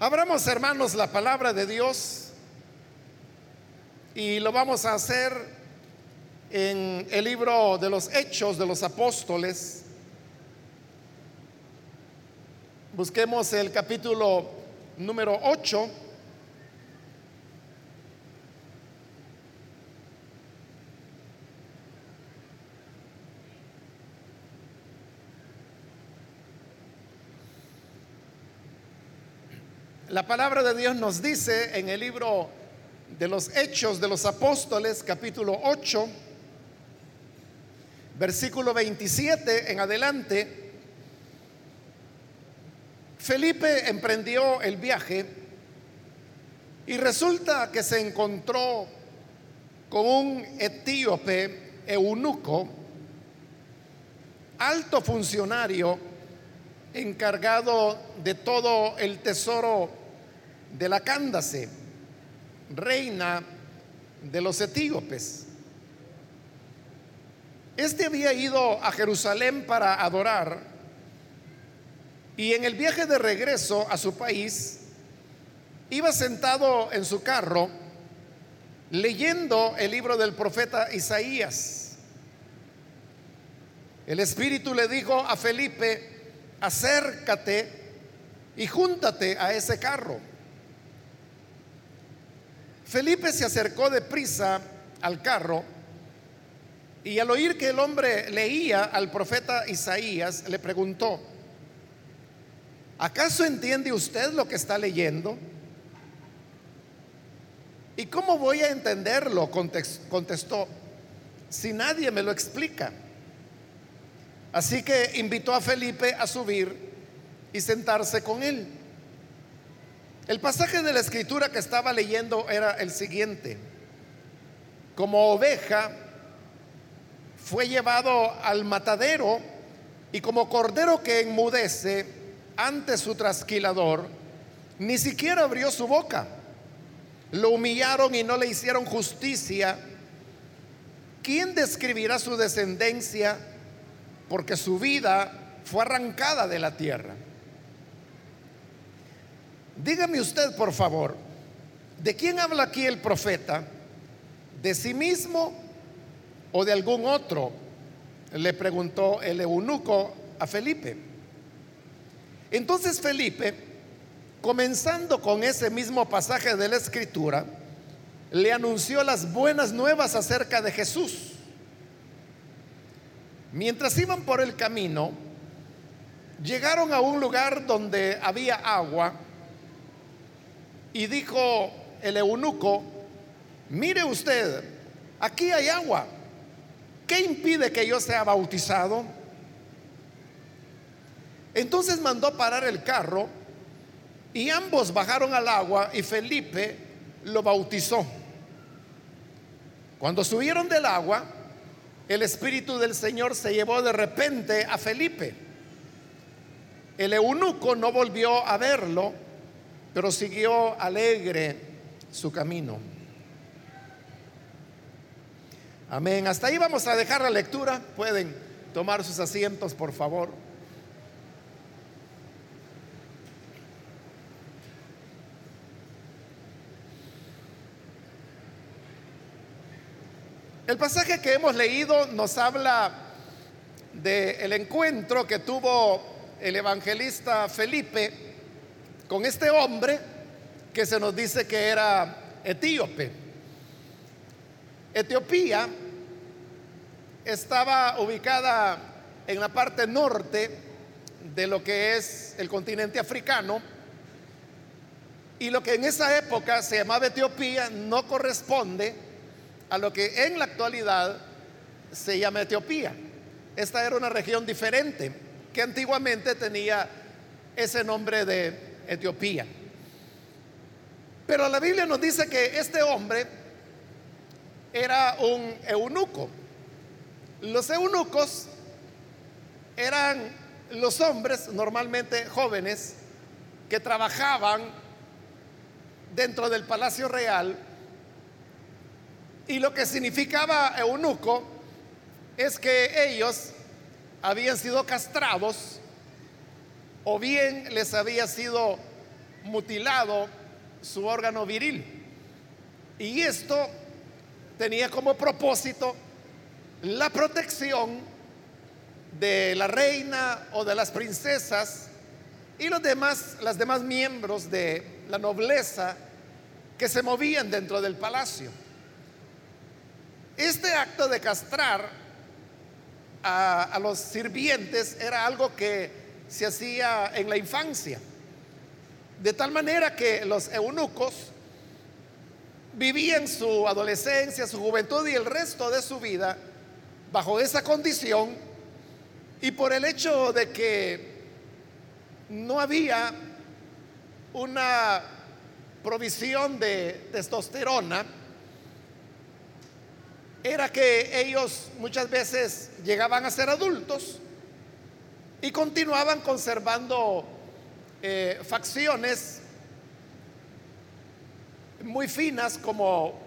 Abramos, hermanos, la palabra de Dios y lo vamos a hacer en el libro de los Hechos de los Apóstoles. Busquemos el capítulo número 8. La palabra de Dios nos dice en el libro de los Hechos de los Apóstoles, capítulo 8, versículo 27 en adelante, Felipe emprendió el viaje y resulta que se encontró con un etíope eunuco, alto funcionario encargado de todo el tesoro de la Cándase, reina de los etíopes. Este había ido a Jerusalén para adorar y en el viaje de regreso a su país iba sentado en su carro leyendo el libro del profeta Isaías. El Espíritu le dijo a Felipe, acércate y júntate a ese carro. Felipe se acercó deprisa al carro y al oír que el hombre leía al profeta Isaías, le preguntó, ¿acaso entiende usted lo que está leyendo? ¿Y cómo voy a entenderlo? Contestó, si nadie me lo explica. Así que invitó a Felipe a subir y sentarse con él. El pasaje de la escritura que estaba leyendo era el siguiente. Como oveja fue llevado al matadero y como cordero que enmudece ante su trasquilador, ni siquiera abrió su boca. Lo humillaron y no le hicieron justicia. ¿Quién describirá su descendencia? Porque su vida fue arrancada de la tierra. Dígame usted, por favor, ¿de quién habla aquí el profeta? ¿De sí mismo o de algún otro? Le preguntó el eunuco a Felipe. Entonces Felipe, comenzando con ese mismo pasaje de la escritura, le anunció las buenas nuevas acerca de Jesús. Mientras iban por el camino, llegaron a un lugar donde había agua y dijo el eunuco, mire usted, aquí hay agua. ¿Qué impide que yo sea bautizado? Entonces mandó parar el carro y ambos bajaron al agua y Felipe lo bautizó. Cuando subieron del agua, el Espíritu del Señor se llevó de repente a Felipe. El eunuco no volvió a verlo pero siguió alegre su camino. Amén. Hasta ahí vamos a dejar la lectura. Pueden tomar sus asientos, por favor. El pasaje que hemos leído nos habla del encuentro que tuvo el evangelista Felipe con este hombre que se nos dice que era etíope. Etiopía estaba ubicada en la parte norte de lo que es el continente africano y lo que en esa época se llamaba Etiopía no corresponde a lo que en la actualidad se llama Etiopía. Esta era una región diferente que antiguamente tenía ese nombre de Etiopía. Pero la Biblia nos dice que este hombre era un eunuco. Los eunucos eran los hombres normalmente jóvenes que trabajaban dentro del palacio real y lo que significaba eunuco es que ellos habían sido castrados o bien les había sido mutilado su órgano viril. Y esto tenía como propósito la protección de la reina o de las princesas y los demás, las demás miembros de la nobleza que se movían dentro del palacio. Este acto de castrar a, a los sirvientes era algo que se hacía en la infancia. De tal manera que los eunucos vivían su adolescencia, su juventud y el resto de su vida bajo esa condición y por el hecho de que no había una provisión de testosterona, era que ellos muchas veces llegaban a ser adultos y continuaban conservando eh, facciones muy finas como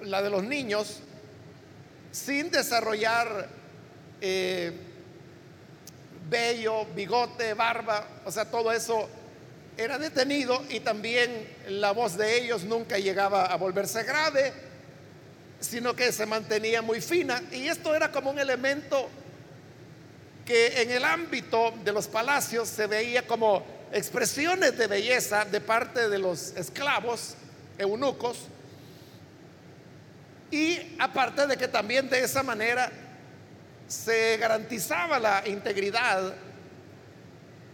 la de los niños, sin desarrollar eh, vello, bigote, barba, o sea, todo eso era detenido y también la voz de ellos nunca llegaba a volverse grave, sino que se mantenía muy fina. Y esto era como un elemento que en el ámbito de los palacios se veía como expresiones de belleza de parte de los esclavos eunucos y aparte de que también de esa manera se garantizaba la integridad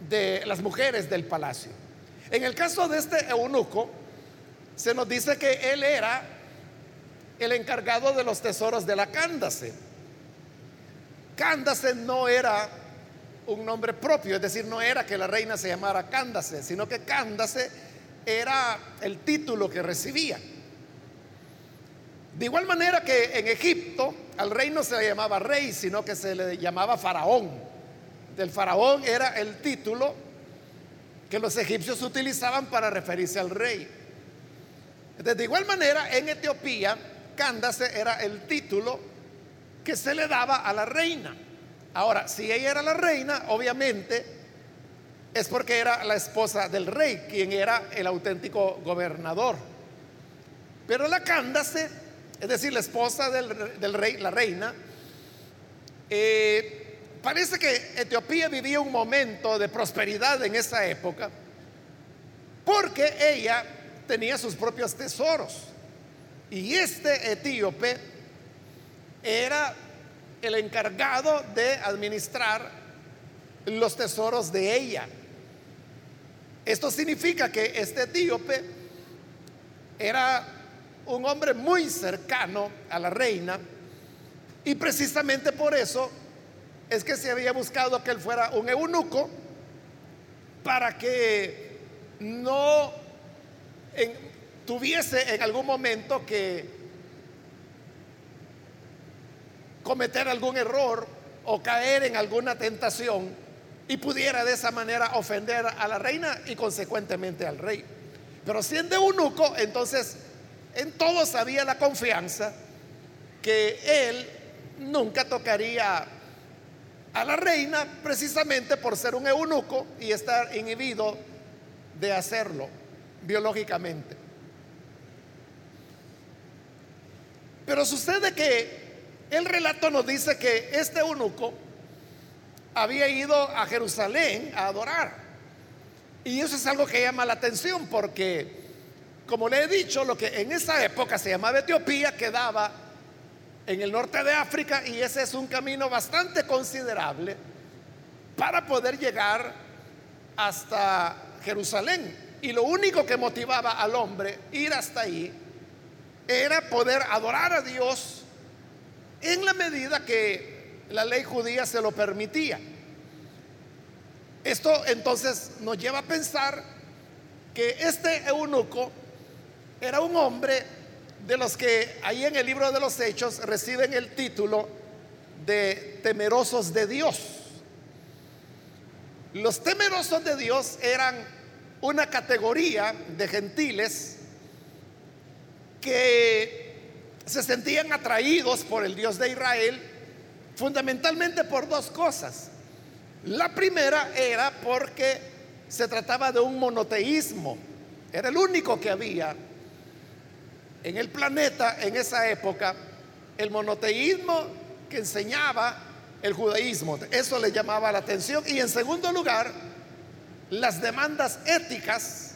de las mujeres del palacio. En el caso de este eunuco, se nos dice que él era el encargado de los tesoros de la Cándace. Cándace no era un nombre propio, es decir, no era que la reina se llamara Cándace, sino que Cándace era el título que recibía. De igual manera que en Egipto al rey no se le llamaba rey, sino que se le llamaba faraón. Del faraón era el título que los egipcios utilizaban para referirse al rey. de igual manera, en Etiopía, Cándace era el título que se le daba a la reina. Ahora, si ella era la reina, obviamente es porque era la esposa del rey, quien era el auténtico gobernador. Pero la Cándace, es decir, la esposa del, rey, la reina, eh, parece que Etiopía vivía un momento de prosperidad en esa época, porque ella tenía sus propios tesoros. Y este etíope era el encargado de administrar los tesoros de ella. Esto significa que este etíope era un hombre muy cercano a la reina y precisamente por eso es que se había buscado que él fuera un eunuco para que no tuviese en algún momento que cometer algún error o caer en alguna tentación y pudiera de esa manera ofender a la reina y consecuentemente al rey. Pero siendo eunuco, entonces en todos había la confianza que él nunca tocaría a la reina precisamente por ser un eunuco y estar inhibido de hacerlo biológicamente. Pero sucede que el relato nos dice que este eunuco había ido a Jerusalén a adorar. Y eso es algo que llama la atención porque, como le he dicho, lo que en esa época se llamaba Etiopía quedaba en el norte de África y ese es un camino bastante considerable para poder llegar hasta Jerusalén. Y lo único que motivaba al hombre ir hasta ahí era poder adorar a Dios en la medida que la ley judía se lo permitía. Esto entonces nos lleva a pensar que este eunuco era un hombre de los que ahí en el libro de los hechos reciben el título de temerosos de Dios. Los temerosos de Dios eran una categoría de gentiles que se sentían atraídos por el Dios de Israel fundamentalmente por dos cosas. La primera era porque se trataba de un monoteísmo, Era el único que había en el planeta en esa época el monoteísmo que enseñaba el judaísmo. Eso le llamaba la atención. Y en segundo lugar, las demandas éticas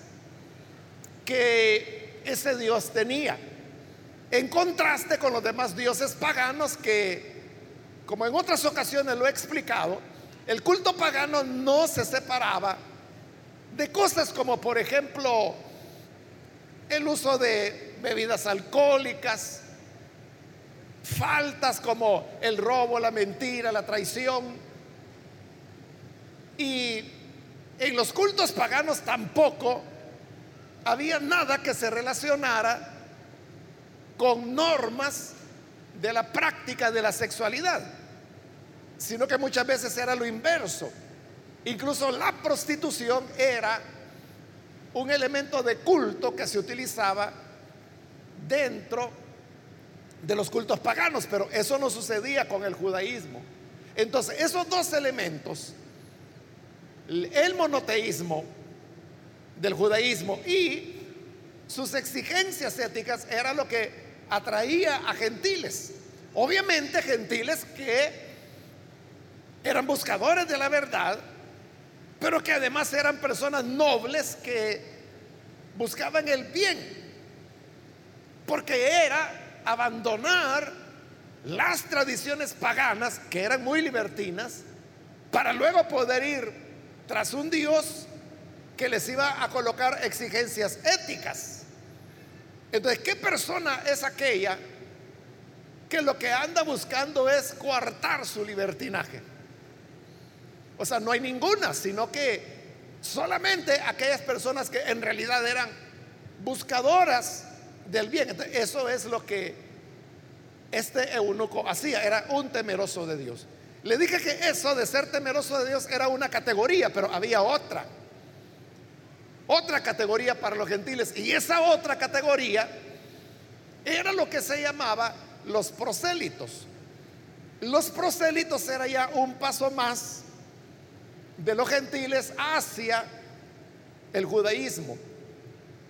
que ese Dios tenía. En contraste con los demás dioses paganos que, como en otras ocasiones lo he explicado, el culto pagano no se separaba de cosas como, por ejemplo, el uso de bebidas alcohólicas, faltas como el robo, la mentira, la traición. Y en los cultos paganos tampoco había nada que se relacionara con normas de la práctica de la sexualidad, sino que muchas veces era lo inverso. Incluso la prostitución era un elemento de culto que se utilizaba dentro de los cultos paganos, pero eso no sucedía con el judaísmo. Entonces, esos dos elementos, el monoteísmo del judaísmo y sus exigencias éticas, era lo que atraía a gentiles. Obviamente gentiles que eran buscadores de la verdad, pero que además eran personas nobles que buscaban el bien, porque era abandonar las tradiciones paganas, que eran muy libertinas, para luego poder ir tras un Dios que les iba a colocar exigencias éticas. Entonces, ¿qué persona es aquella que lo que anda buscando es coartar su libertinaje? O sea, no hay ninguna, sino que solamente aquellas personas que en realidad eran buscadoras del bien. eso es lo que este eunuco hacía, era un temeroso de Dios. Le dije que eso de ser temeroso de Dios era una categoría, pero había otra. Otra categoría para los gentiles. Y esa otra categoría era lo que se llamaba los prosélitos. Los prosélitos era ya un paso más de los gentiles hacia el judaísmo.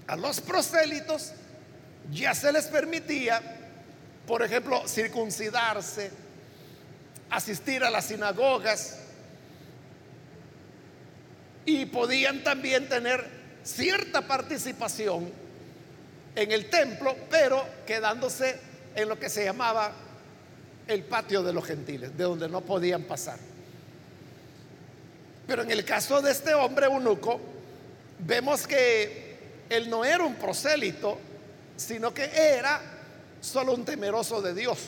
A los prosélitos ya se les permitía, por ejemplo, circuncidarse, asistir a las sinagogas y podían también tener cierta participación en el templo, pero quedándose en lo que se llamaba el patio de los gentiles, de donde no podían pasar. Pero en el caso de este hombre eunuco, vemos que él no era un prosélito, sino que era solo un temeroso de Dios.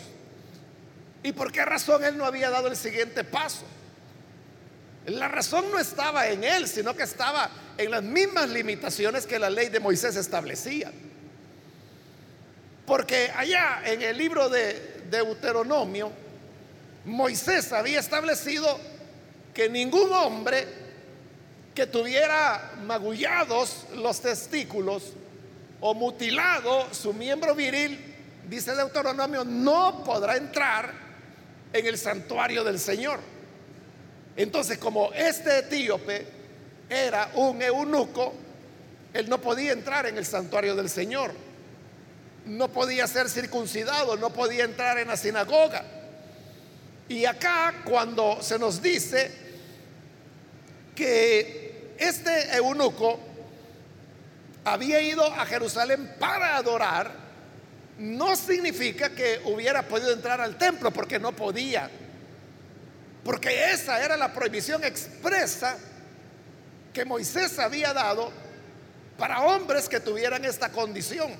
¿Y por qué razón él no había dado el siguiente paso? La razón no estaba en él, sino que estaba en las mismas limitaciones que la ley de Moisés establecía. Porque allá en el libro de Deuteronomio, Moisés había establecido que ningún hombre que tuviera magullados los testículos o mutilado su miembro viril, dice Deuteronomio, no podrá entrar en el santuario del Señor. Entonces, como este etíope era un eunuco, él no podía entrar en el santuario del Señor. No podía ser circuncidado, no podía entrar en la sinagoga. Y acá cuando se nos dice que este eunuco había ido a Jerusalén para adorar, no significa que hubiera podido entrar al templo, porque no podía. Porque esa era la prohibición expresa que Moisés había dado para hombres que tuvieran esta condición.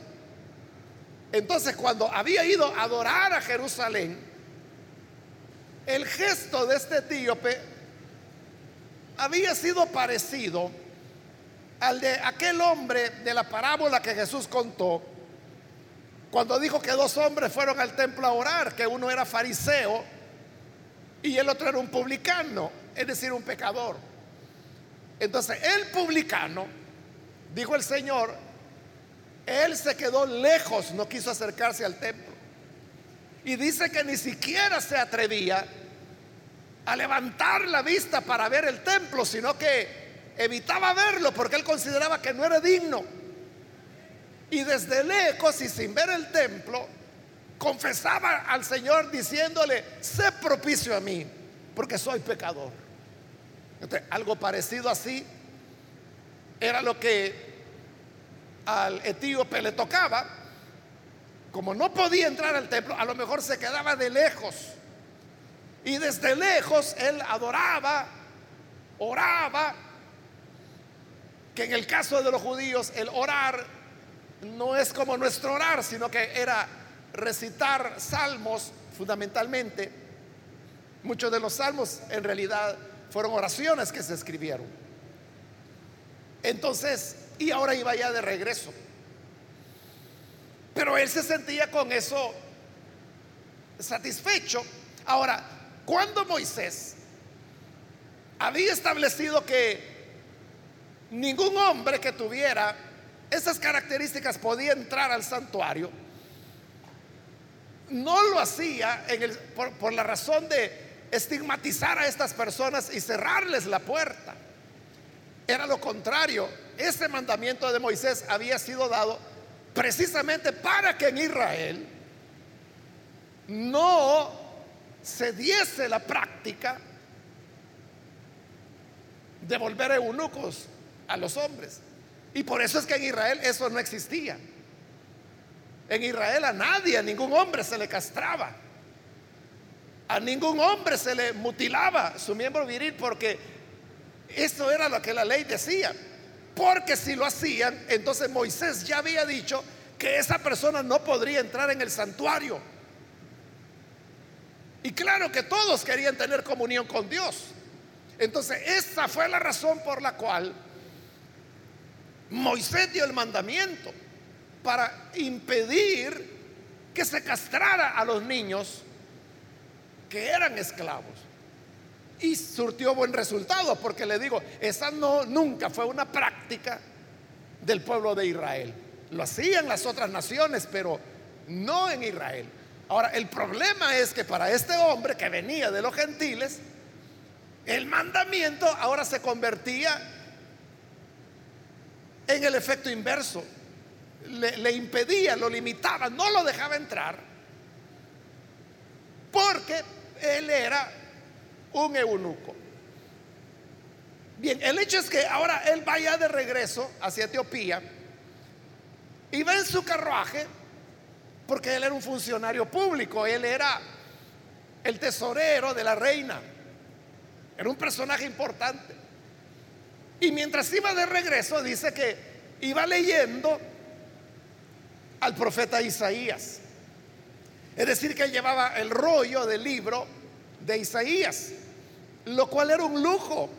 Entonces, cuando había ido a adorar a Jerusalén, el gesto de este etíope había sido parecido al de aquel hombre de la parábola que Jesús contó, cuando dijo que dos hombres fueron al templo a orar, que uno era fariseo y el otro era un publicano, es decir, un pecador. Entonces, el publicano, dijo el Señor, él se quedó lejos, no quiso acercarse al templo. Y dice que ni siquiera se atrevía a levantar la vista para ver el templo, sino que evitaba verlo porque él consideraba que no era digno Y desde lejos y sin ver el templo, confesaba al Señor diciéndole, sé propicio a mí, porque soy pecador. algo parecido así era lo que al etíope le tocaba. Como no podía entrar al templo, a lo mejor se quedaba de lejos. Y desde lejos él adoraba, oraba, que en el caso de los judíos el orar no es como nuestro orar, sino que era recitar salmos fundamentalmente. Muchos de los salmos en realidad fueron oraciones que se escribieron. Entonces, y ahora iba ya de regreso. Pero él se sentía con eso satisfecho. Ahora, cuando Moisés había establecido que ningún hombre que tuviera esas características podía entrar al santuario, no lo hacía por, la razón de estigmatizar a estas personas y cerrarles la puerta. Era lo contrario. Ese mandamiento de Moisés había sido dado precisamente para que en Israel no se diese la práctica de volver eunucos a los hombres. Y por eso es que en Israel eso no existía. En Israel a nadie, a ningún hombre se le castraba. A ningún hombre se le mutilaba su miembro viril porque eso era lo que la ley decía. Porque si lo hacían, entonces Moisés ya había dicho que esa persona no podría entrar en el santuario. Y claro que todos querían tener comunión con Dios. Entonces, esa fue la razón por la cual Moisés dio el mandamiento para impedir que se castrara a los niños que eran esclavos. Y surtió buen resultado, porque le digo, esa no nunca fue una práctica del pueblo de Israel. Lo hacían las otras naciones, pero no en Israel. Ahora, el problema es que para este hombre que venía de los gentiles, el mandamiento ahora se convertía en el efecto inverso le, impedía, lo limitaba, no lo dejaba entrar, porque él era un eunuco. Bien, el hecho es que ahora él vaya de regreso hacia Etiopía y va en su carruaje, porque él era un funcionario público, él era el tesorero de la reina, era un personaje importante. Y mientras iba de regreso, dice que iba leyendo al profeta Isaías. Es decir, que llevaba el rollo del libro de Isaías, lo cual era un lujo,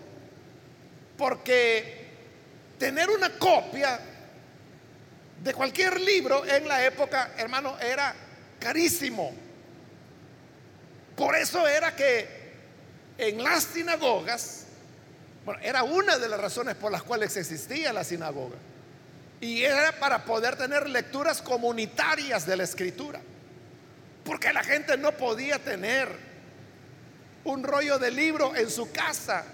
porque tener una copia de cualquier libro en la época, hermano, era carísimo. Por eso era que en las sinagogas, bueno, era una de las razones por las cuales existía la sinagoga y era para poder tener lecturas comunitarias de la escritura. Porque la gente no podía tener un rollo de libro en su casa.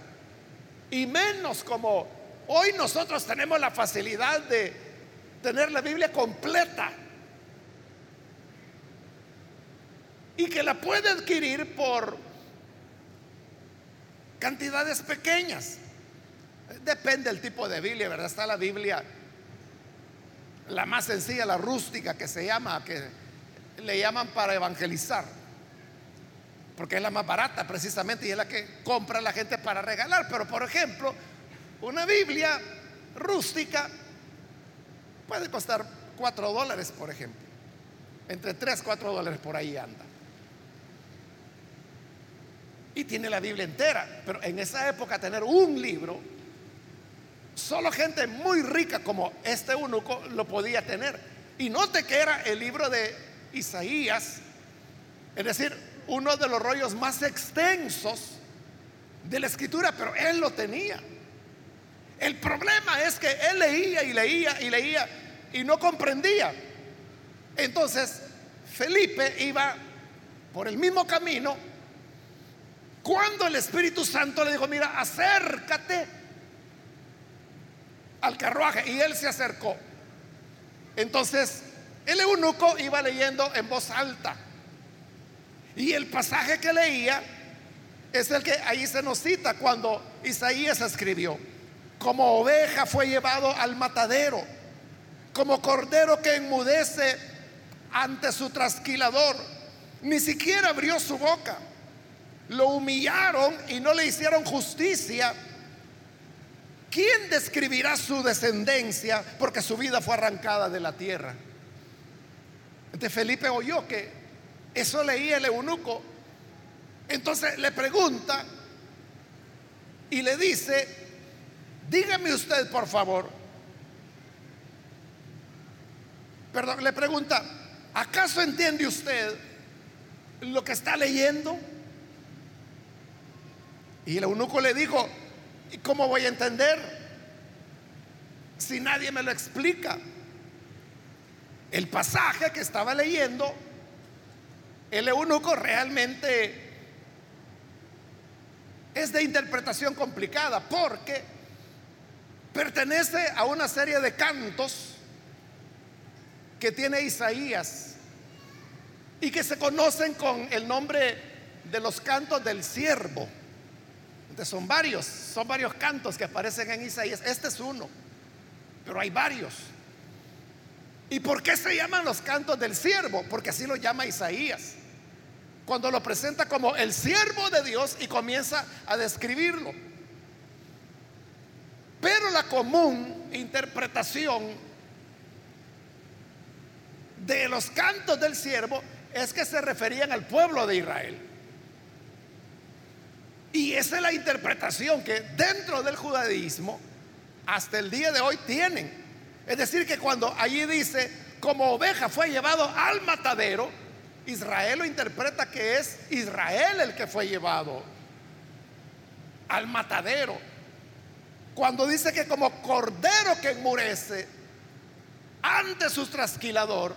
Y menos como hoy nosotros tenemos la facilidad de tener la Biblia completa. Y que la puede adquirir por cantidades pequeñas. Depende del tipo de Biblia, ¿verdad? Está la Biblia la más sencilla, la rústica que se llama, que le llaman para evangelizar, porque es la más barata precisamente y es la que compra la gente para regalar. Pero por ejemplo, una Biblia rústica puede costar 4 dólares, por ejemplo. Entre 3, 4 dólares por ahí anda. Y tiene la Biblia entera. Pero en esa época tener un libro Solo gente muy rica como este eunuco lo podía tener. Y note que era el libro de Isaías, es decir, uno de los rollos más extensos de la escritura, pero él lo tenía. El problema es que él leía y leía y leía y no comprendía. Entonces, Felipe iba por el mismo camino cuando el Espíritu Santo le dijo, mira, acércate al carruaje y él se acercó. Entonces, el eunuco iba leyendo en voz alta. Y el pasaje que leía es el que ahí se nos cita cuando Isaías escribió, como oveja fue llevado al matadero, como cordero que enmudece ante su trasquilador, ni siquiera abrió su boca. Lo humillaron y no le hicieron justicia. ¿Quién describirá su descendencia? Porque su vida fue arrancada de la tierra. Entonces Felipe oyó que eso leía el eunuco. Entonces le pregunta y le dice, dígame usted por favor, perdón, le pregunta, ¿acaso entiende usted lo que está leyendo? Y el eunuco le dijo, ¿y cómo voy a entender si nadie me lo explica? El pasaje que estaba leyendo, el eunuco realmente es de interpretación complicada porque pertenece a una serie de cantos que tiene Isaías y que se conocen con el nombre de los cantos del siervo. Son varios, son varios cantos que aparecen en Isaías. Este es uno, pero hay varios. ¿Y por qué se llaman los cantos del siervo? Porque así lo llama Isaías. Cuando lo presenta como el siervo de Dios y comienza a describirlo. Pero la común interpretación de los cantos del siervo es que se referían al pueblo de Israel. Y esa es la interpretación que dentro del judaísmo hasta el día de hoy tienen. Es decir, que cuando allí dice, como oveja fue llevado al matadero, Israel lo interpreta que es Israel el que fue llevado al matadero. Cuando dice que como cordero que enmurece ante su trasquilador,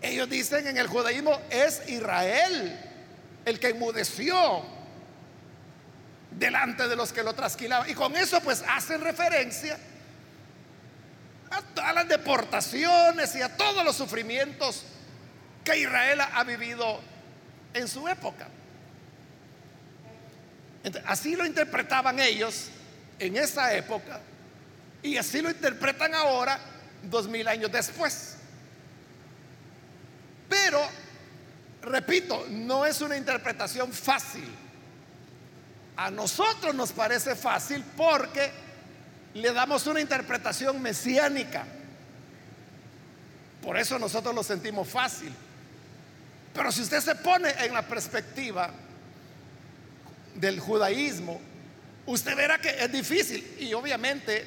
ellos dicen en el judaísmo es Israel el que enmudeció delante de los que lo trasquilaban. Y con eso pues hacen referencia a las deportaciones y a todos los sufrimientos que Israel ha vivido en su época. así lo interpretaban ellos en esa época y así lo interpretan ahora, dos mil años después. Pero, repito, no es una interpretación fácil. A nosotros nos parece fácil porque le damos una interpretación mesiánica. Por eso nosotros lo sentimos fácil. Pero si usted se pone en la perspectiva del judaísmo, usted verá que es difícil. Y obviamente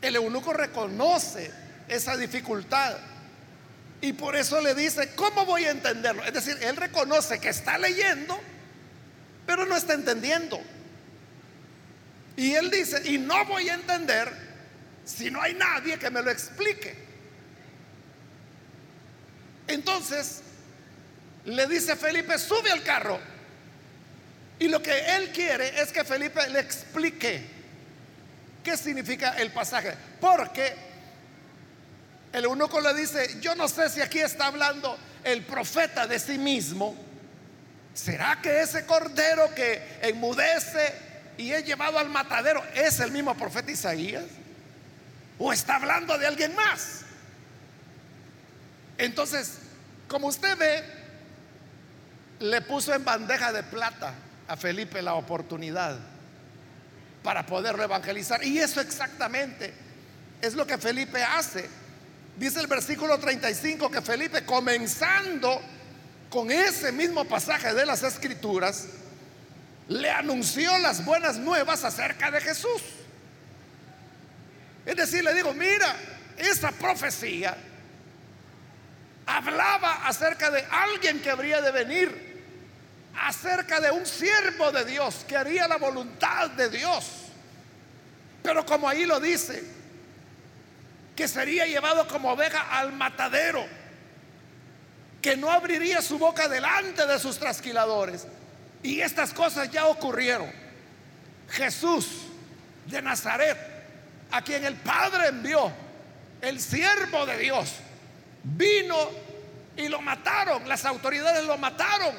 el eunuco reconoce esa dificultad. Y por eso le dice, ¿cómo voy a entenderlo? Es decir, él reconoce que está leyendo, pero no está entendiendo. Y él dice, y no voy a entender si no hay nadie que me lo explique. Entonces, le dice Felipe, sube al carro. Y lo que él quiere es que Felipe le explique qué significa el pasaje. Porque el eunuco le dice, yo no sé si aquí está hablando el profeta de sí mismo. ¿Será que ese cordero que enmudece y es llevado al matadero es el mismo profeta Isaías? ¿O está hablando de alguien más? Entonces, como usted ve, le puso en bandeja de plata a Felipe la oportunidad para poderlo evangelizar. Y eso exactamente es lo que Felipe hace Dice el versículo 35 que Felipe, comenzando con ese mismo pasaje de las escrituras, le anunció las buenas nuevas acerca de Jesús. Es decir, le digo, mira, esa profecía hablaba acerca de alguien que habría de venir, acerca de un siervo de Dios que haría la voluntad de Dios. Pero como ahí lo dice, que sería llevado como oveja al matadero, que no abriría su boca delante de sus trasquiladores. Y estas cosas ya ocurrieron. Jesús de Nazaret a quien el Padre envió, el siervo de Dios, vino y lo mataron, las autoridades lo mataron.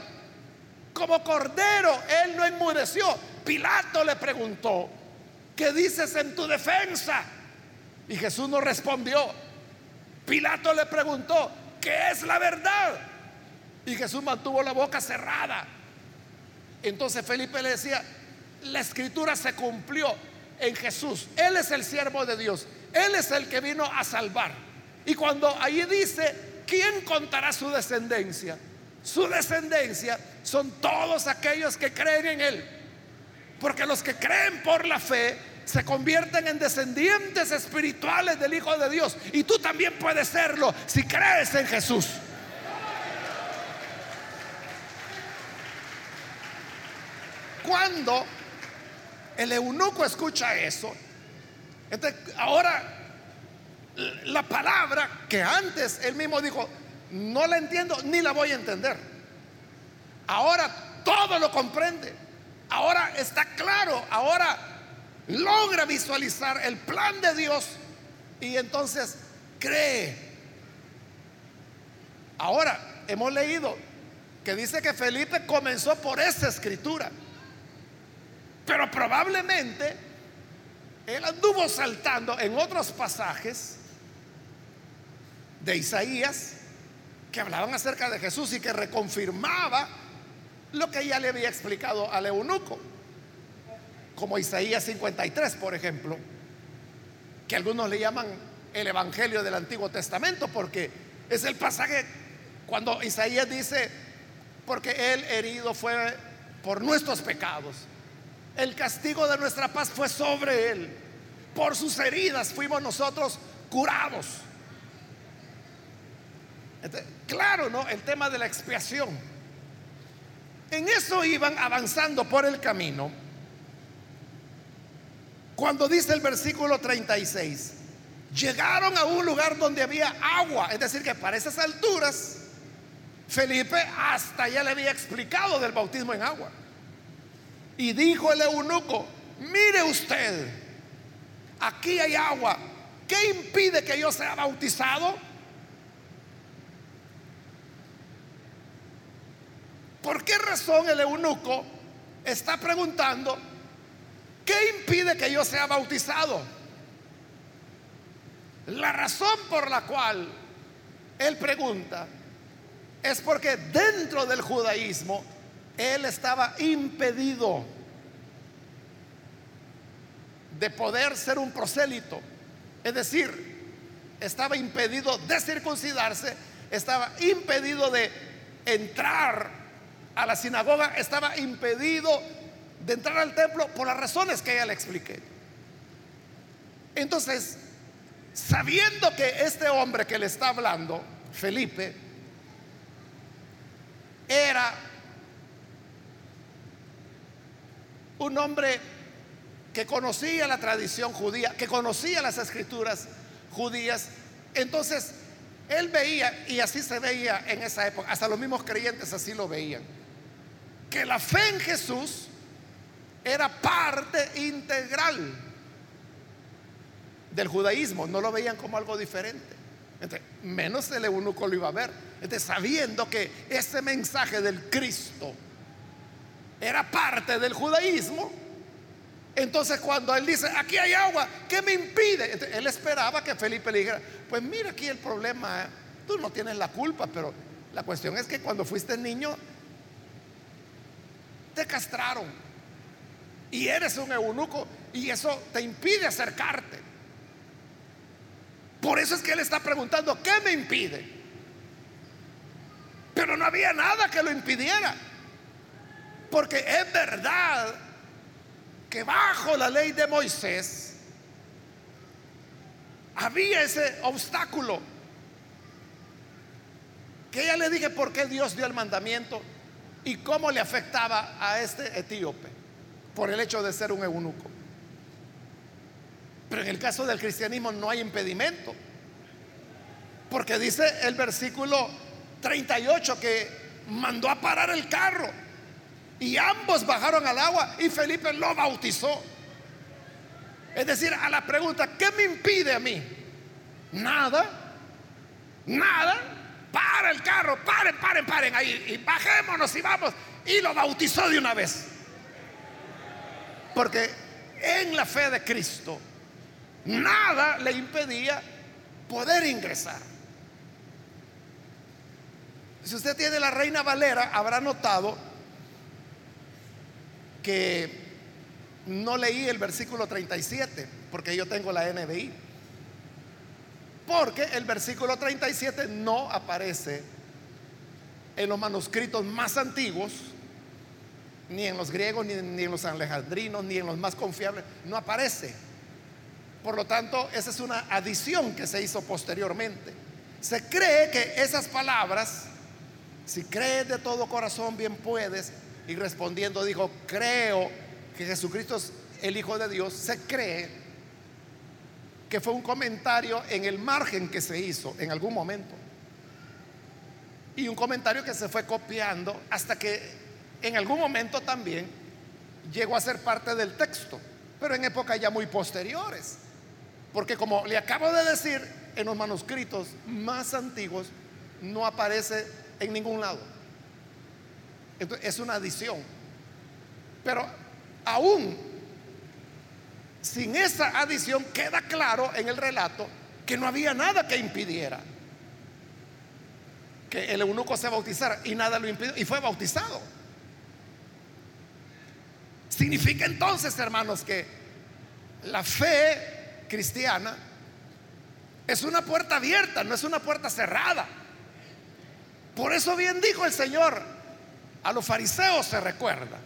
Como cordero, él no enmudeció. Pilato le preguntó, ¿qué dices en tu defensa? Y Jesús no respondió. Pilato le preguntó, ¿qué es la verdad? Y Jesús mantuvo la boca cerrada. Entonces Felipe le decía, la escritura se cumplió en Jesús. Él es el siervo de Dios. Él es el que vino a salvar. Y cuando ahí dice, ¿quién contará su descendencia? Su descendencia son todos aquellos que creen en Él. Porque los que creen por la fe se convierten en descendientes espirituales del Hijo de Dios. Y tú también puedes serlo si crees en Jesús. Cuando el eunuco escucha eso, ahora la palabra que antes él mismo dijo, no la entiendo ni la voy a entender. Ahora todo lo comprende. Ahora está claro. Ahora logra visualizar el plan de Dios y entonces cree. Ahora hemos leído que dice que Felipe comenzó por esa escritura. Pero probablemente él anduvo saltando en otros pasajes de Isaías que hablaban acerca de Jesús y que reconfirmaba lo que ya le había explicado al eunuco, como Isaías 53, por ejemplo, que algunos le llaman el Evangelio del Antiguo Testamento, porque es el pasaje cuando Isaías dice, porque él herido fue por nuestros pecados, el castigo de nuestra paz fue sobre él, por sus heridas fuimos nosotros curados. claro, ¿no? El tema de la expiación. En eso iban avanzando por el camino. Cuando dice el versículo 36, llegaron a un lugar donde había agua, es decir, que para esas alturas Felipe hasta ya le había explicado del bautismo en agua. Y dijo el eunuco, mire usted, aquí hay agua, ¿qué impide que yo sea bautizado? ¿Por qué razón el eunuco está preguntando, ¿qué impide que yo sea bautizado? La razón por la cual él pregunta es porque dentro del judaísmo él estaba impedido de poder ser un prosélito. Es decir, estaba impedido de circuncidarse, estaba impedido de entrar a la sinagoga estaba impedido de entrar al templo por las razones que ya le expliqué. Entonces, sabiendo que este hombre que le está hablando, Felipe, era un hombre que conocía la tradición judía, que conocía las escrituras judías, entonces él veía, y así se veía en esa época, hasta los mismos creyentes así lo veían que la fe en Jesús era parte integral del judaísmo, no lo veían como algo diferente. menos el eunuco lo iba a ver. sabiendo que ese mensaje del Cristo era parte del judaísmo, entonces cuando él dice, aquí hay agua, ¿qué me impide? él esperaba que Felipe le dijera, pues mira aquí el problema, tú no tienes la culpa, pero la cuestión es que cuando fuiste niño te castraron y eres un eunuco y eso te impide acercarte. Por eso es que él está preguntando, ¿qué me impide? Pero no había nada que lo impidiera. Porque es verdad que bajo la ley de Moisés había ese obstáculo. Que ya le dije por qué Dios dio el mandamiento y cómo le afectaba a este etíope por el hecho de ser un eunuco. Pero en el caso del cristianismo no hay impedimento. Porque dice el versículo 38 que mandó a parar el carro y ambos bajaron al agua y Felipe lo bautizó. Es decir, a la pregunta, ¿qué me impide a mí? Nada, nada. Para el carro, paren, paren, paren ahí y bajémonos y vamos. Y lo bautizó de una vez. Porque en la fe de Cristo, nada le impedía poder ingresar. Si usted tiene la Reina Valera, habrá notado que no leí el versículo 37, porque yo tengo la NBI. Porque el versículo 37 no aparece en los manuscritos más antiguos, ni en los griegos, ni, ni en los alejandrinos, ni en los más confiables. No aparece. Por lo tanto, esa es una adición que se hizo posteriormente. Se cree que esas palabras, si crees de todo corazón, bien puedes, y respondiendo dijo, creo que Jesucristo es el Hijo de Dios, se cree que fue un comentario en el margen que se hizo en algún momento. Y un comentario que se fue copiando hasta que en algún momento también llegó a ser parte del texto, pero en épocas ya muy posteriores. Porque como le acabo de decir, en los manuscritos más antiguos no aparece en ningún lado. Entonces, es una adición. Pero aún sin esa adición queda claro en el relato que no había nada que impidiera que el eunuco se bautizara y nada lo impidió y fue bautizado. Significa entonces, hermanos, que la fe cristiana es una puerta abierta, no es una puerta cerrada. Por eso bien dijo el Señor, a los fariseos se recuerda.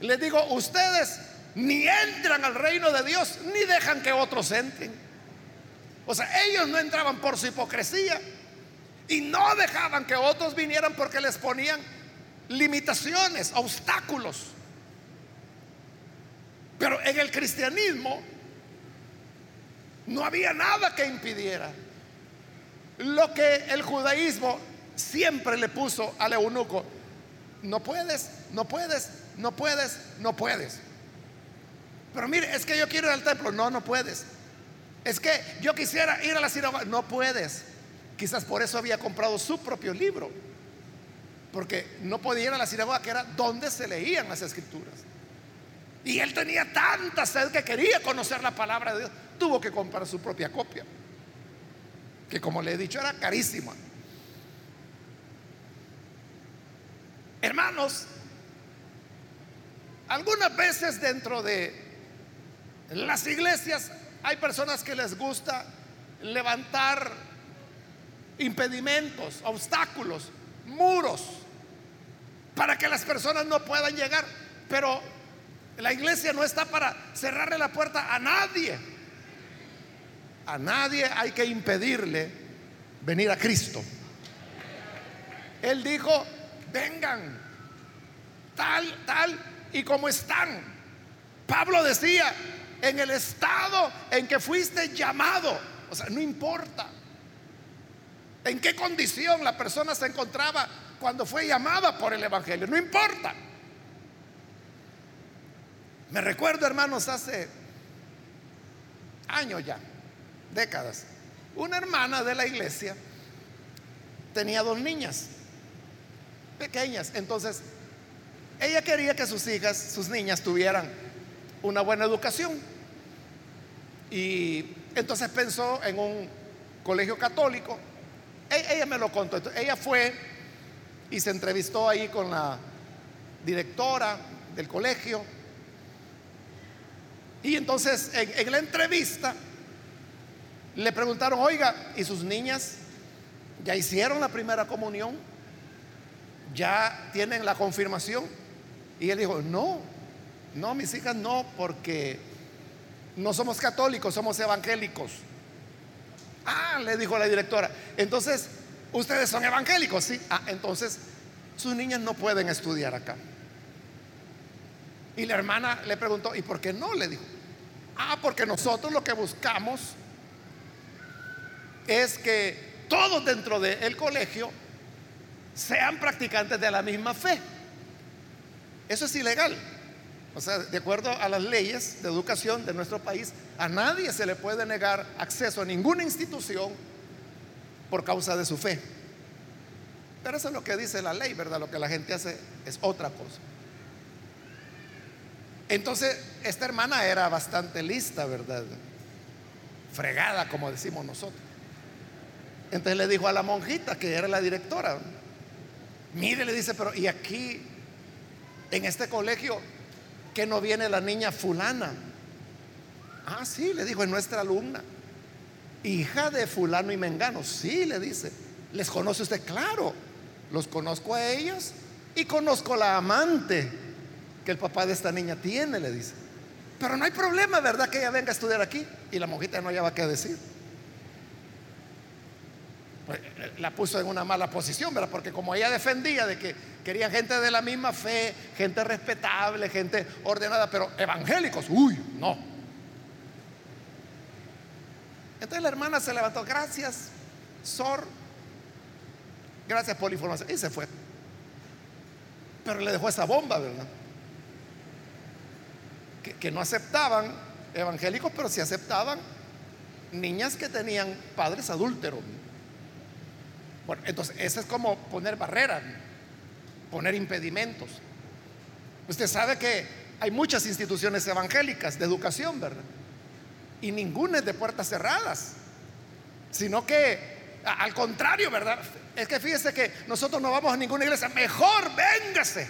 Les digo, ustedes ni entran al reino de Dios, ni dejan que otros entren. O sea, ellos no entraban por su hipocresía y no dejaban que otros vinieran porque les ponían limitaciones, obstáculos. Pero en el cristianismo no había nada que impidiera. Lo que el judaísmo siempre le puso al eunuco, no puedes, no puedes, no puedes, no puedes. Pero mire, es que yo quiero ir al templo, no, no puedes. Es que yo quisiera ir a la sinagoga, no puedes. Quizás por eso había comprado su propio libro, porque no podía ir a la sinagoga, que era donde se leían las escrituras. Y él tenía tanta sed que quería conocer la palabra de Dios tuvo que comprar su propia copia, que como le he dicho era carísima. Hermanos, algunas veces dentro de las iglesias hay personas que les gusta levantar impedimentos, obstáculos, muros, para que las personas no puedan llegar. Pero la iglesia no está para cerrarle la puerta a nadie. A nadie hay que impedirle venir a Cristo. Él dijo, vengan, tal, tal y como están. Pablo decía, en el estado en que fuiste llamado, o sea, no importa en qué condición la persona se encontraba cuando fue llamada por el Evangelio, no importa. Me recuerdo, hermanos, hace años ya, décadas, una hermana de la iglesia tenía dos niñas pequeñas. Entonces, ella quería que sus hijas, sus niñas, tuvieran una buena educación. Y entonces pensó en un colegio católico. E-, ella me lo contó. ella fue y se entrevistó ahí con la directora del colegio. Y entonces en la entrevista le preguntaron, oiga, ¿y sus niñas ya hicieron la primera comunión? ¿Ya tienen la confirmación? Y él dijo, no, no, mis hijas no, porque no somos católicos, somos evangélicos. Ah, le dijo la directora, entonces, ¿ustedes son evangélicos? Sí. Ah, entonces, sus niñas no pueden estudiar acá. Y la hermana le preguntó, ¿y por qué no? Le dijo, ah, porque nosotros lo que buscamos es que todos dentro del colegio sean practicantes de la misma fe. Eso es ilegal. O sea, de acuerdo a las leyes de educación de nuestro país, a nadie se le puede negar acceso a ninguna institución por causa de su fe. Pero eso es lo que dice la ley, ¿verdad? Lo que la gente hace es otra cosa. Entonces, esta hermana era bastante lista, ¿verdad? Fregada, como decimos nosotros. Entonces le dijo a la monjita, que era la directora, mire, le dice, pero ¿y aquí, en este colegio, que no viene la niña fulana? Ah, sí, le dijo, es nuestra alumna. Hija de fulano y mengano. Sí, le dice. ¿Les conoce usted? Claro. Los conozco a ellos y conozco la amante que el papá de esta niña tiene, le dice. Pero no hay problema, ¿verdad? Que ella venga a estudiar aquí. Y la monjita no hallaba qué decir. Pues, eh, la puso en una mala posición, ¿verdad? Porque como ella defendía de que querían gente de la misma fe, gente respetable, gente ordenada, pero evangélicos, uy, no. Entonces la hermana se levantó, gracias, Sor, gracias por la información, y se fue. Pero le dejó esa bomba, ¿verdad? Que, no aceptaban evangélicos, pero sí aceptaban niñas que tenían padres adúlteros. Bueno, entonces, eso es como poner barreras, poner impedimentos. Usted sabe que hay muchas instituciones evangélicas de educación, ¿verdad? Y ninguna es de puertas cerradas, sino que, al contrario, ¿verdad? Es que fíjese que nosotros no vamos a ninguna iglesia, mejor véngase,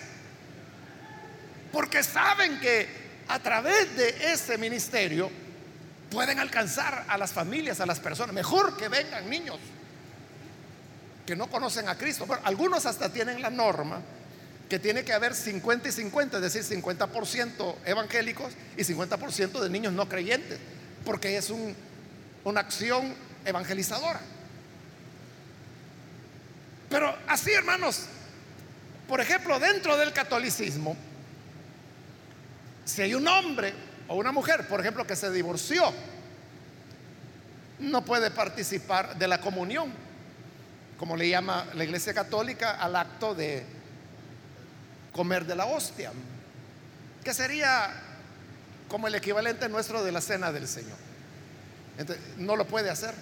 porque saben que a través de ese ministerio pueden alcanzar a las familias, a las personas. Mejor que vengan niños que no conocen a Cristo. Bueno, algunos hasta tienen la norma que tiene que haber 50 y 50, es decir, 50% evangélicos y 50% de niños no creyentes, porque es una acción evangelizadora. Pero así, hermanos, por ejemplo, dentro del catolicismo, si hay un hombre o una mujer, por ejemplo, que se divorció, no puede participar de la comunión, como le llama la Iglesia Católica al acto de comer de la hostia, que sería como el equivalente nuestro de la cena del Señor. Entonces, no lo puede hacer.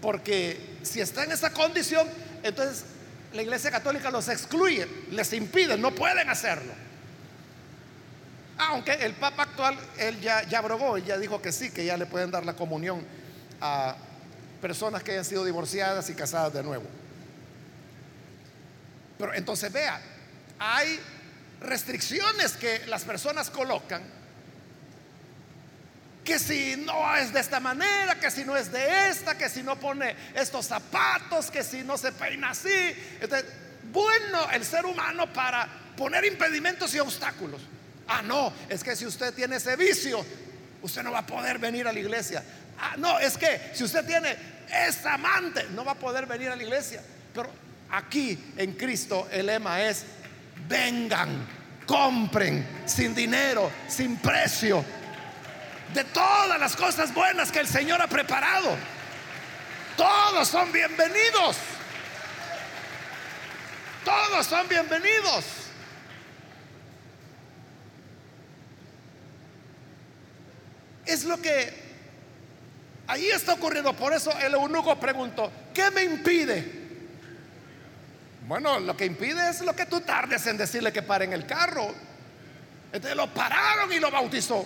Porque si está en esa condición, entonces la Iglesia Católica los excluye, les impide, no pueden hacerlo. Aunque el Papa actual, él ya, abrogó, él ya dijo que sí, que ya le pueden dar la comunión a personas que hayan sido divorciadas y casadas de nuevo. Pero entonces vea, hay restricciones que las personas colocan que si no es de esta manera, que si no es de esta, que si no pone estos zapatos, que si no se peina así. Entonces, bueno el ser humano para poner impedimentos y obstáculos. Ah, no, es que si usted tiene ese vicio, usted no va a poder venir a la iglesia. Ah, no, es que si usted tiene esa amante, no va a poder venir a la iglesia. Pero aquí en Cristo el lema es, vengan, compren sin dinero, sin precio, de todas las cosas buenas que el Señor ha preparado. Todos son bienvenidos. Todos son bienvenidos. Es lo que ahí está ocurriendo. Por eso el eunuco preguntó, ¿qué me impide? Bueno, lo que impide es lo que tú tardes en decirle que pare en el carro. Entonces lo pararon y lo bautizó.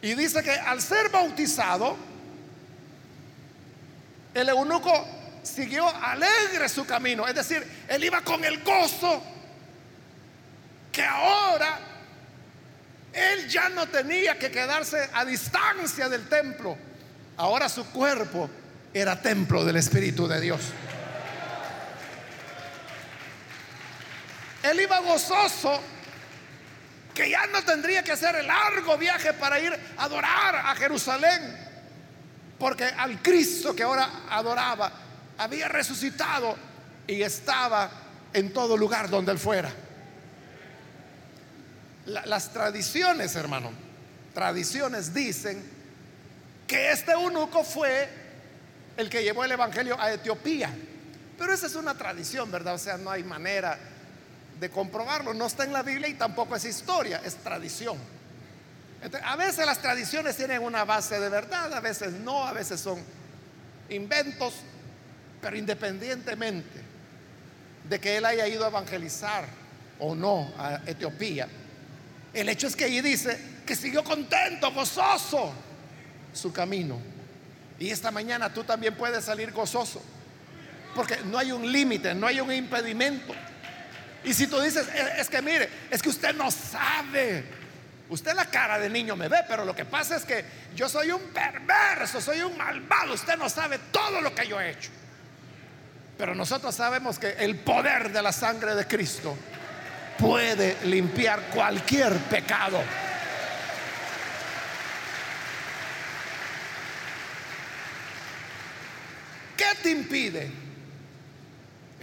Y dice que al ser bautizado, el eunuco siguió alegre su camino. Es decir, él iba con el gozo que ahora él ya no tenía que quedarse a distancia del templo. Ahora su cuerpo era templo del Espíritu de Dios. Él iba gozoso que ya no tendría que hacer el largo viaje para ir a adorar a Jerusalén. Porque al Cristo que ahora adoraba había resucitado y estaba en todo lugar donde él fuera las tradiciones, hermano, tradiciones dicen que este eunuco fue el que llevó el Evangelio a Etiopía. Pero esa es una tradición, ¿verdad? O sea, no hay manera de comprobarlo. No está en la Biblia y tampoco es historia, es tradición. a veces las tradiciones tienen una base de verdad, a veces no, a veces son inventos, pero independientemente de que él haya ido a evangelizar o no a Etiopía, el hecho es que ahí dice que siguió contento, gozoso su camino. Y esta mañana tú también puedes salir gozoso, porque no hay un límite, no hay un impedimento. Y si tú dices, es que mire, es que usted no sabe. Usted la cara de niño me ve, pero lo que pasa es que yo soy un perverso, soy un malvado. Usted no sabe todo lo que yo he hecho. Pero nosotros sabemos que el poder de la sangre de Cristo puede limpiar cualquier pecado. ¿Qué te impide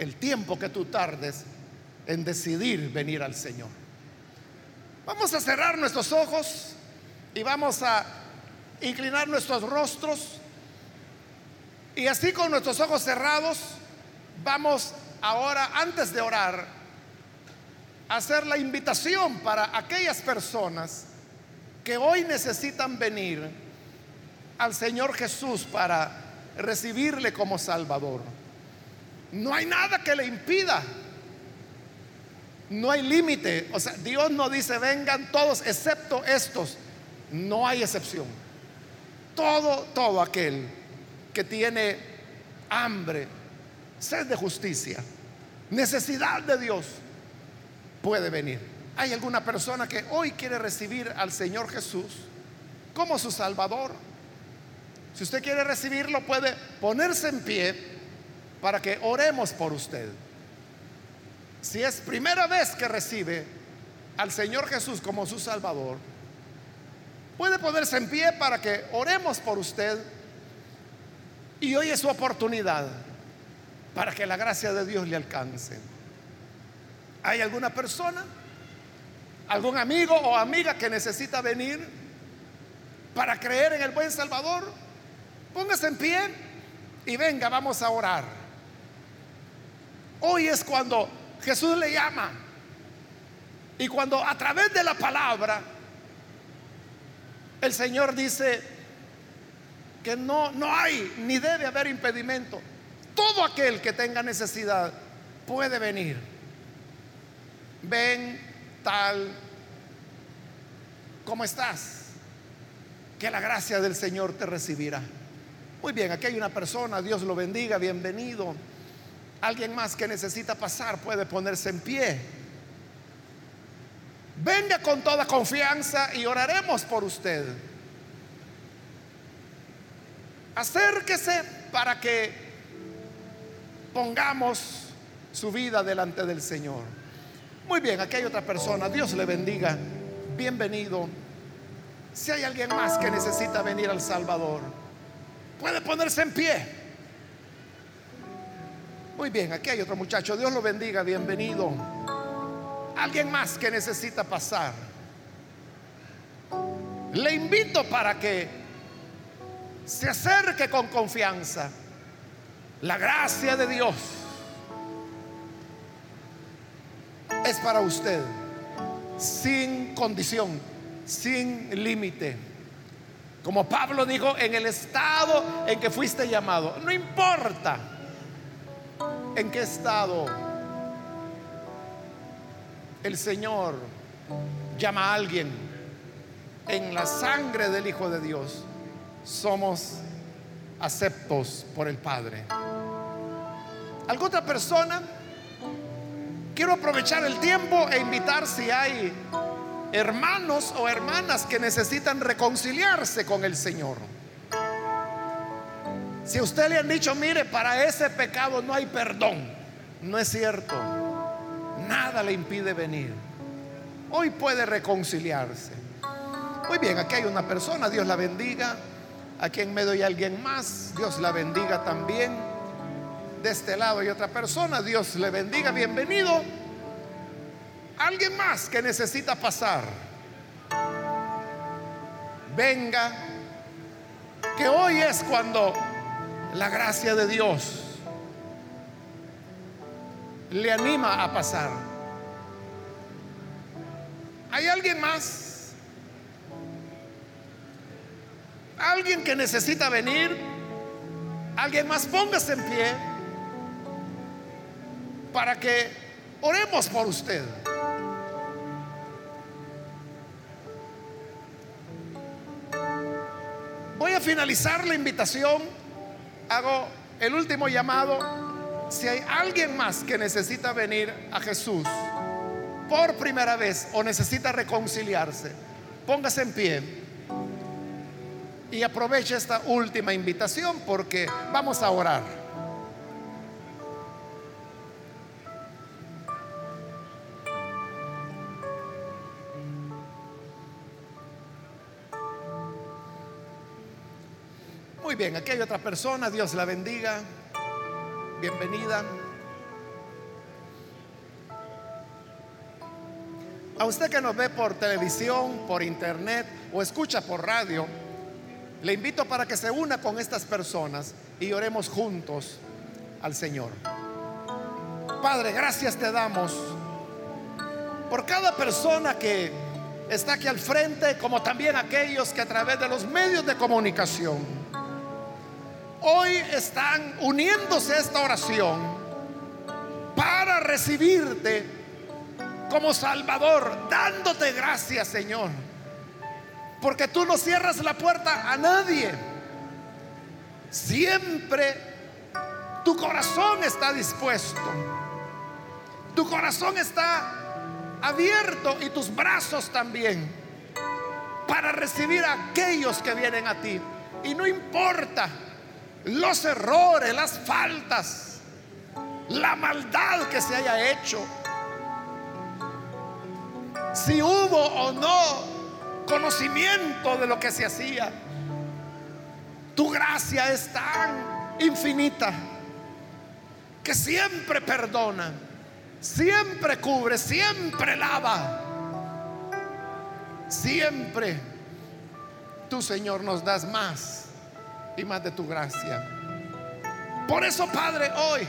el tiempo que tú tardes en decidir venir al Señor. Vamos a cerrar nuestros ojos y vamos a inclinar nuestros rostros. Y así con nuestros ojos cerrados, vamos ahora, antes de orar, hacer la invitación para aquellas personas que hoy necesitan venir al Señor Jesús para recibirle como Salvador. No hay nada que le impida no hay límite. O sea, Dios no dice vengan todos excepto estos. No hay excepción. Todo, todo aquel que tiene hambre, sed de justicia, necesidad de Dios, puede venir. ¿Hay alguna persona que hoy quiere recibir al Señor Jesús como su Salvador? Si usted quiere recibirlo, puede ponerse en pie para que oremos por usted. Si es primera vez que recibe al Señor Jesús como su Salvador, puede ponerse en pie para que oremos por usted y hoy es su oportunidad para que la gracia de Dios le alcance. ¿Hay alguna persona, algún amigo o amiga que necesita venir para creer en el buen Salvador? Póngase en pie y venga, vamos a orar. Hoy es cuando Jesús le llama. Y cuando a través de la palabra el Señor dice que no, no hay ni debe haber impedimento, todo aquel que tenga necesidad puede venir. Ven tal como estás, que la gracia del Señor te recibirá. Muy bien, aquí hay una persona, Dios lo bendiga, bienvenido. Alguien más que necesita pasar puede ponerse en pie. Venga con toda confianza y oraremos por usted. Acérquese para que pongamos su vida delante del Señor. Muy bien, aquí hay otra persona. Dios le bendiga. Bienvenido. Si hay alguien más que necesita venir al Salvador, puede ponerse en pie. Muy bien, aquí hay otro muchacho. Dios lo bendiga, bienvenido. Alguien más que necesita pasar. Le invito para que se acerque con confianza. La gracia de Dios es para usted, sin condición, sin límite. Como Pablo dijo, en el estado en que fuiste llamado, no importa en qué estado el Señor llama a alguien en la sangre del Hijo de Dios, somos aceptos por el Padre. ¿Alguna otra persona? Quiero aprovechar el tiempo e invitar si hay hermanos o hermanas que necesitan reconciliarse con el Señor. Si a usted le han dicho, mire, para ese pecado no hay perdón, no es cierto. Nada le impide venir. Hoy puede reconciliarse. Muy bien, aquí hay una persona, Dios la bendiga. Aquí en medio hay alguien más, Dios la bendiga también. De este lado hay otra persona, Dios le bendiga, bienvenido. Alguien más que necesita pasar. Venga, que hoy es cuando la gracia de Dios le anima a pasar. ¿Hay alguien más? ¿Alguien que necesita venir? ¿Alguien más? Póngase en pie para que oremos por usted. Voy a finalizar la invitación. Hago el último llamado. Si hay alguien más que necesita venir a Jesús por primera vez o necesita reconciliarse, póngase en pie y aproveche esta última invitación porque vamos a orar. Bien, otra persona, Dios la bendiga. Bienvenida. A usted que nos ve por televisión, por internet o escucha por radio, le invito para que se una con estas personas y oremos juntos al Señor. Padre, gracias te damos por cada persona que está aquí al frente, como también aquellos que a través de los medios de comunicación hoy están uniéndose a esta oración para recibirte como Salvador, dándote gracias, Señor. Porque tú no cierras la puerta a nadie. Siempre tu corazón está dispuesto. Tu corazón está abierto y tus brazos también para recibir a aquellos que vienen a ti. Y no importa los errores, las faltas, la maldad que se haya hecho, si hubo o no conocimiento de lo que se hacía, tu gracia es tan infinita que siempre perdona, siempre cubre, siempre lava, siempre tú Señor nos das más más de tu gracia. Por eso, Padre, hoy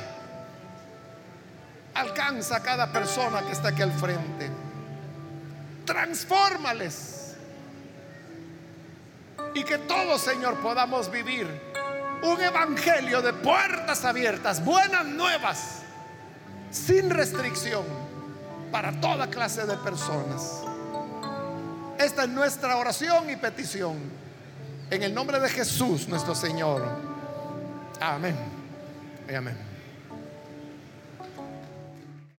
alcanza a cada persona que está aquí al frente. Transfórmales. Y que todos, Señor, podamos vivir un evangelio de puertas abiertas, buenas nuevas, sin restricción, para toda clase de personas. Esta es nuestra oración y petición en el nombre de Jesús nuestro Señor. Amén. amén.